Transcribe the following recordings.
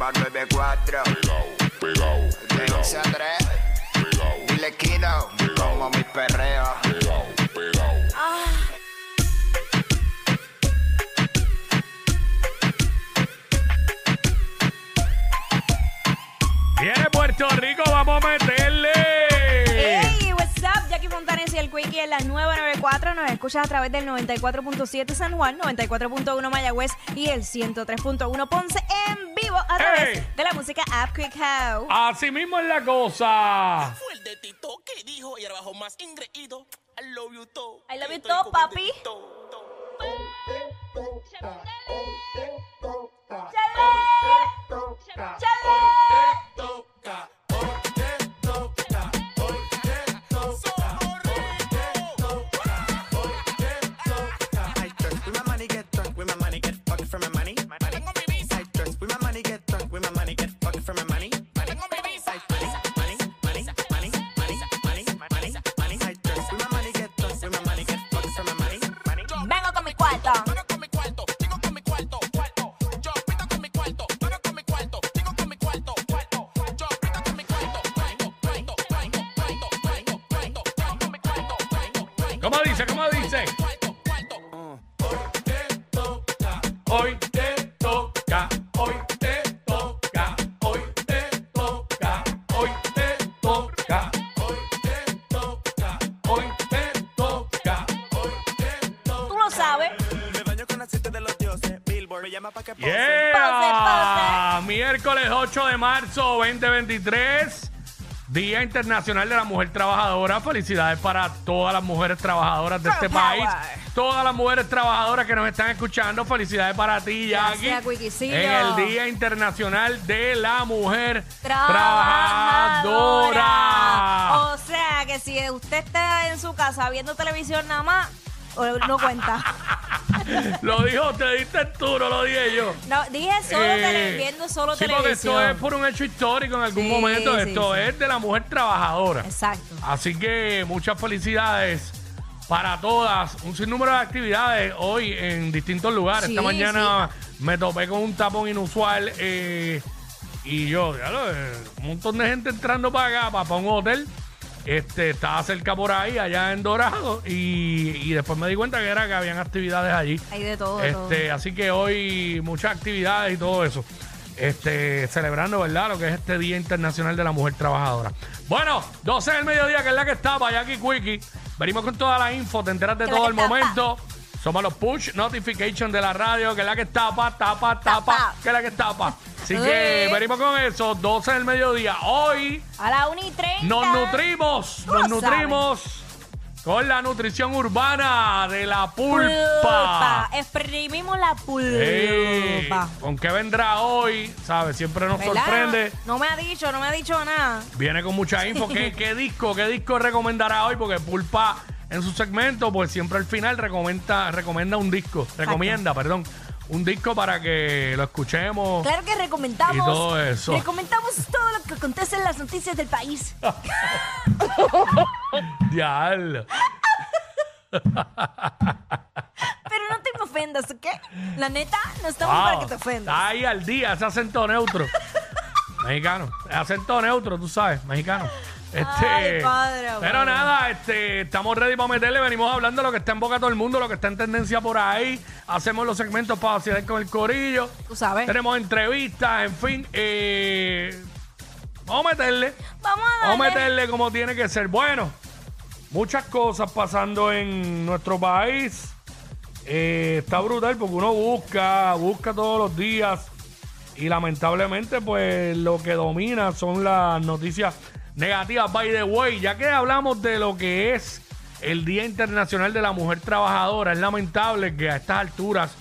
Nueva 94. Pegao, pegao, De 11 a 3. pegao, Dile Kino, como mi perreo. pegao, pegao. Viene Puerto Rico, vamos a meterle. Hey, what's up? Jackie Fontanes y el Quickie en las 994. Nos escuchas a través del 94.7 San Juan, 94.1 Mayagüez y el 103.1 Ponce en vivo a través Hey. de la música App Quick How. Así mismo es la cosa. Fue el de Tito que dijo y ahora bajo más ingreído. I love you todo. I love you todo, papi. de Tito, todo. ¿Cómo dice? ¿Cómo dice? cuarto, cuarto. Hoy te toca, hoy te toca, hoy te toca, hoy te toca, hoy te toca, hoy te toca. Tú lo sabes. Me baño con aceite de los dioses. Billboard me llama pa' que pose. Yeah. Miércoles 8 de marzo 2023, Día Internacional de la Mujer Trabajadora. Felicidades para todas las mujeres trabajadoras de este país. Todas las mujeres trabajadoras que nos están escuchando. Felicidades para ti, Jackie. Gracias. En el Día Internacional de la Mujer Trabajadora. Trabajadora. O sea que si usted está en su casa viendo televisión nada más, no cuenta. Lo dijo, te diste tú, no lo dije yo. No, dije solo Eh, tele- viendo solo sí, porque televisión. esto es por un hecho histórico en algún Sí, momento. sí, esto sí. es de la mujer trabajadora. Exacto. Así que muchas felicidades para todas. Un sinnúmero de actividades hoy en distintos lugares. Sí, Esta mañana me topé con un tapón inusual eh, y yo, eh, un montón de gente entrando para acá, para, para un hotel. Este, estaba cerca por ahí, allá en Dorado, y, y después me di cuenta que era que habían actividades allí. Hay de todo, de todo. Este, así que hoy muchas actividades y todo eso. Este, celebrando, ¿verdad? Lo que es este Día Internacional de la Mujer Trabajadora. Bueno, 12 del mediodía, que es la que está, para Jackie Quickie. Venimos con toda la info, te enteras de todo el momento. Somos los push notification de la radio, que es la que tapa, tapa, tapa, Tapa. que es la que tapa. Así que Sí. venimos con eso, 12 del mediodía. Hoy A la 1 y 30. nos nutrimos, Tú nos lo nutrimos con la nutrición urbana de la Pulpa. pulpa. Exprimimos la pulpa. ¿Con qué vendrá hoy? ¿Sabes? Siempre nos ¿Verdad? sorprende. No me ha dicho, no me ha dicho nada. Viene con mucha info. ¿Qué, qué disco? ¿Qué disco recomendará hoy? Porque Pulpa en su segmento, pues siempre al final recomienda, recomienda un disco. Recomienda, perdón. Un disco para que lo escuchemos. Claro que recomendamos. Y todo eso. Recomendamos todo lo que acontece en las noticias del país. Diablo. Pero no te me ofendas, ¿ok? La neta, no estamos Wow, para que te ofendas. Está ahí al día, ese acento neutro. mexicano. Acento neutro, tú sabes, mexicano. Este, Ay, padre, pero padre. nada, este, estamos ready para meterle. Venimos hablando de lo que está en boca de todo el mundo, lo que está en tendencia por ahí. Hacemos los segmentos para vacilar con el corillo. Tú sabes. Tenemos entrevistas, en fin. eh, vamos a meterle. Vamos a Vamos a meterle como tiene que ser. Bueno, muchas cosas pasando en nuestro país. Eh, está brutal porque uno busca, busca todos los días y lamentablemente pues lo que domina son las noticias negativas. By the way, ya que hablamos de lo que es el Día Internacional de la Mujer Trabajadora, es lamentable que a estas alturas,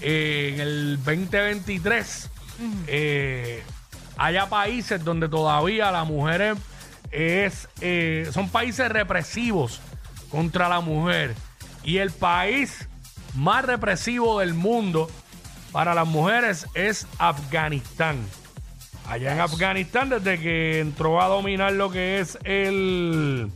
eh, en el 2023, eh, haya países donde todavía las mujeres es, eh, son países represivos contra la mujer. Y el país más represivo del mundo para las mujeres es Afganistán. Allá en Afganistán, desde que entró a dominar lo que es el,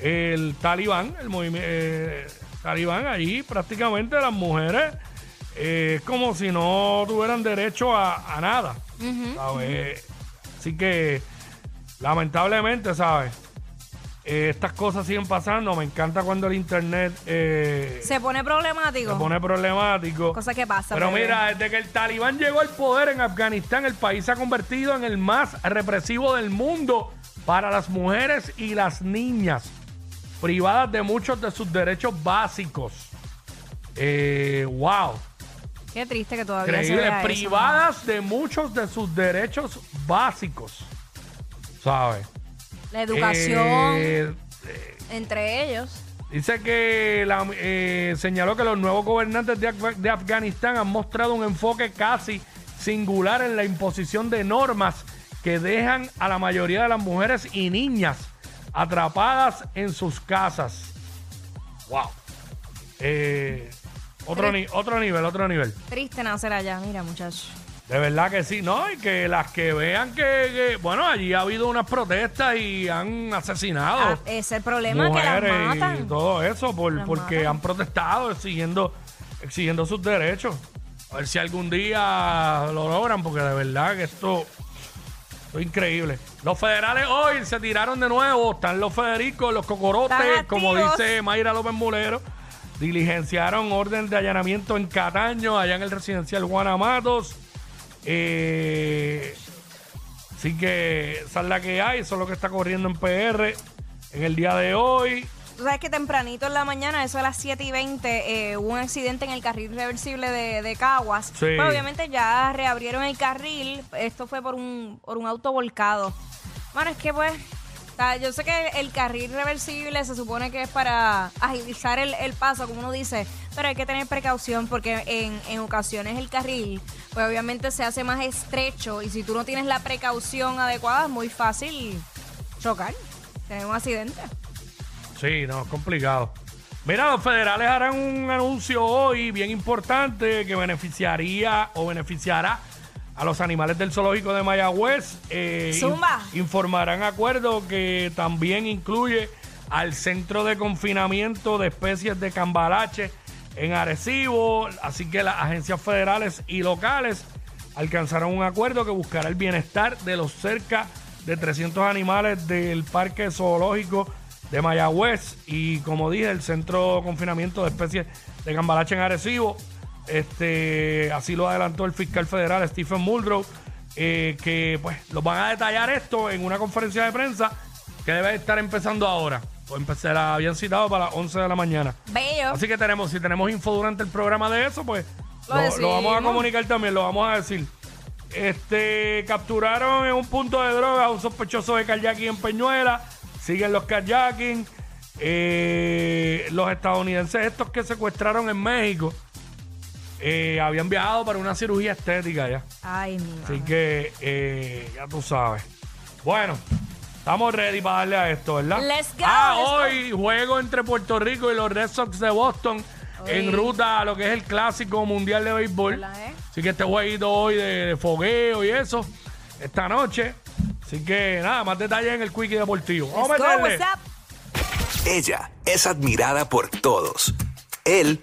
el talibán, el movimiento talibán, allí prácticamente las mujeres eh, es como si no tuvieran derecho a, a nada. ¿sabes? Así que, lamentablemente, ¿sabes? Eh, estas cosas siguen pasando. Me encanta cuando el internet eh, Se pone problemático. se pone problemático. Cosa que pasa. Pero bebé. mira, desde que el talibán llegó al poder en Afganistán, el país se ha convertido en el más represivo del mundo para las mujeres y las niñas, privadas de muchos de sus derechos básicos. Eh, wow, Qué triste que todavía se increíble. vea eso, privadas de muchos de sus derechos básicos. ¿Sabes? La educación Eh, entre ellos. Dice que la- eh, señaló que los nuevos gobernantes de, Af- de Afganistán han mostrado un enfoque casi singular en la imposición de normas que dejan a la mayoría de las mujeres y niñas atrapadas en sus casas. Wow. Eh, otro, ni- otro nivel, otro nivel. Triste nacer allá, mira, muchacho. De verdad que sí, ¿no? Y que las que vean que, que, bueno, allí ha habido unas protestas y han asesinado Ah, ese es el problema, que las mujeres y matan. todo eso por, Las porque matan. han protestado exigiendo exigiendo sus derechos a ver si algún día lo logran porque de verdad que esto, esto es increíble los federales hoy se tiraron de nuevo están los Federicos los cocorotes Están como activos. dice Mayra López Mulero diligenciaron orden de allanamiento en Cataño allá en el residencial Juana Matos eh, Así que esa es la que hay, eso es lo que está corriendo en PR en el día de hoy. Tú sabes que tempranito en la mañana, eso a las 7 y 20, eh, hubo un accidente en el carril reversible de, de Caguas. Sí. Pero obviamente ya reabrieron el carril. Esto fue por un, por un auto volcado. Bueno, es que pues, yo sé que el carril reversible se supone que es para agilizar el, el paso, como uno dice, pero hay que tener precaución porque en, en ocasiones el carril, pues obviamente se hace más estrecho y si tú no tienes la precaución adecuada es muy fácil chocar, tener un accidente. Sí, no, es complicado. Mira, los federales harán un anuncio hoy bien importante que beneficiaría o beneficiará a los animales del zoológico de Mayagüez. Eh, Zumba. in- informarán acuerdo que también incluye al centro de confinamiento de especies de cambalache en Arecibo. Así que las agencias federales y locales alcanzaron un acuerdo que buscará el bienestar de los cerca de 300 animales del parque zoológico de Mayagüez y como dije el centro de confinamiento de especies de cambalache en Arecibo este así lo adelantó el fiscal federal Stephen Muldrow eh, que pues los van a detallar esto en una conferencia de prensa que debe estar empezando ahora o empecé, la habían citado para las 11 de la mañana Bello. Así que tenemos, si tenemos info durante el programa de eso, pues Lo lo, lo vamos a comunicar también, lo vamos a decir. Este, capturaron en un punto de droga a un sospechoso de kayaking en Peñuela. Siguen los kayaking. Eh, los estadounidenses, estos que secuestraron en México, eh, habían viajado para una cirugía estética ya. Ay, mi Así madre. que eh, ya tú sabes. Bueno, estamos ready para darle a esto, ¿verdad? Let's go, Ah, let's go. hoy juego entre Puerto Rico y los Red Sox de Boston en ruta a lo que es el clásico mundial de béisbol. ¿Verdad, eh? Así que este jueguito hoy de, de fogueo y eso, esta noche. Así que nada, más detalles en el Quickie Deportivo. Vamos a go, meterle. what's up? Ella es admirada por todos. Él,